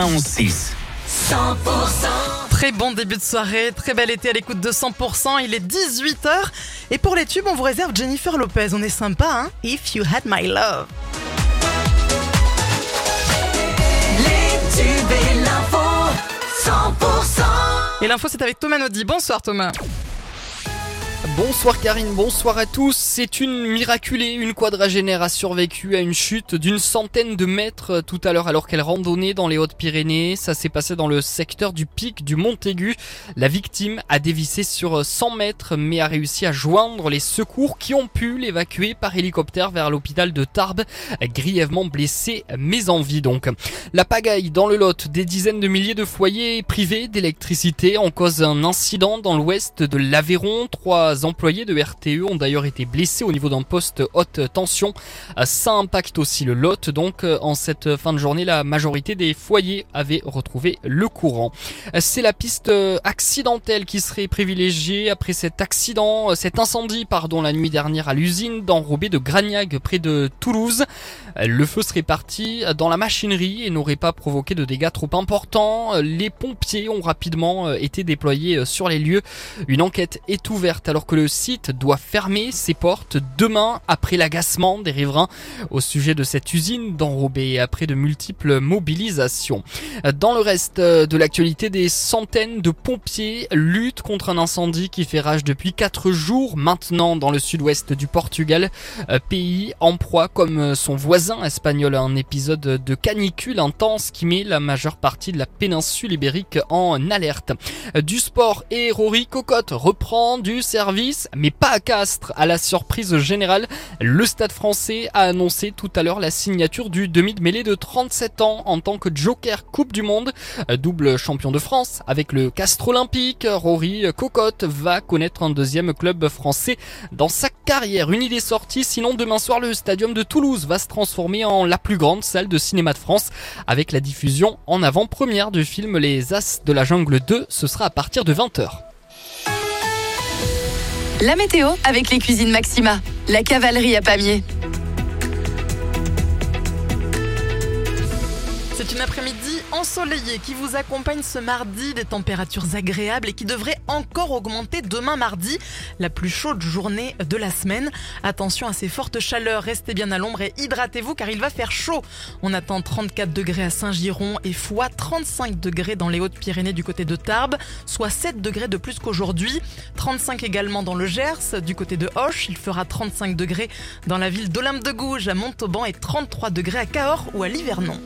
11-6. Très bon début de soirée, très bel été à l'écoute de 100%, il est 18h et pour les tubes on vous réserve Jennifer Lopez, on est sympa hein? If You Had My Love. Les tubes et l'info, 100%. Et l'info c'est avec Thomas Naudy, bonsoir Thomas. Bonsoir Karine, bonsoir à tous. C'est une miraculée, une quadragénaire a survécu à une chute d'une centaine de mètres tout à l'heure alors qu'elle randonnait dans les Hautes-Pyrénées. Ça s'est passé dans le secteur du pic du Montaigu. La victime a dévissé sur 100 mètres mais a réussi à joindre les secours qui ont pu l'évacuer par hélicoptère vers l'hôpital de Tarbes, grièvement blessé mais en vie donc. La pagaille dans le Lot, des dizaines de milliers de foyers privés d'électricité en cause d'un incident dans l'ouest de l'Aveyron. Employés de RTE ont d'ailleurs été blessés au niveau d'un poste haute tension. Ça impacte aussi le Lot. Donc en cette fin de journée, la majorité des foyers avaient retrouvé le courant. C'est la piste accidentelle qui serait privilégiée après cet accident, cet incendie pardon la nuit dernière à l'usine d'enrobé de Gragnac près de Toulouse. Le feu serait parti dans la machinerie et n'aurait pas provoqué de dégâts trop importants. Les pompiers ont rapidement été déployés sur les lieux. Une enquête est ouverte alors que le site doit fermer ses portes demain après l'agacement des riverains au sujet de cette usine d'enrobé après de multiples mobilisations. Dans le reste de l'actualité, des centaines de pompiers luttent contre un incendie qui fait rage depuis 4 jours maintenant dans le sud-ouest du Portugal, pays en proie comme son voisin espagnol un épisode de canicule intense qui met la majeure partie de la péninsule ibérique en alerte. Du sport et Rory Cocotte reprend du service, mais pas à Castres. À la surprise générale, le Stade français a annoncé tout à l'heure la signature du demi de mêlée de 37 ans en tant que joker Coupe du Monde, double champion de France avec le Castres Olympique. Rory Cocotte va connaître un deuxième club français dans sa carrière. Une idée sortie, sinon demain soir le Stadium de Toulouse va se transformer en la plus grande salle de cinéma de France avec la diffusion en avant-première du film Les As de la Jungle 2. Ce sera à partir de 20h. La météo avec les cuisines Maxima. La cavalerie à Pamiers. C'est une après-midi ensoleillée qui vous accompagne ce mardi, des températures agréables et qui devraient encore augmenter demain mardi, la plus chaude journée de la semaine. Attention à ces fortes chaleurs, restez bien à l'ombre et hydratez-vous car il va faire chaud. On attend 34 degrés à Saint-Giron et fois 35 degrés dans les Hautes-Pyrénées du côté de Tarbes, soit 7 degrés de plus qu'aujourd'hui. 35 également dans le Gers, du côté de Hoche, il fera 35 degrés dans la ville d'Olympe de Gouges à Montauban et 33 degrés à Cahors ou à Livernon.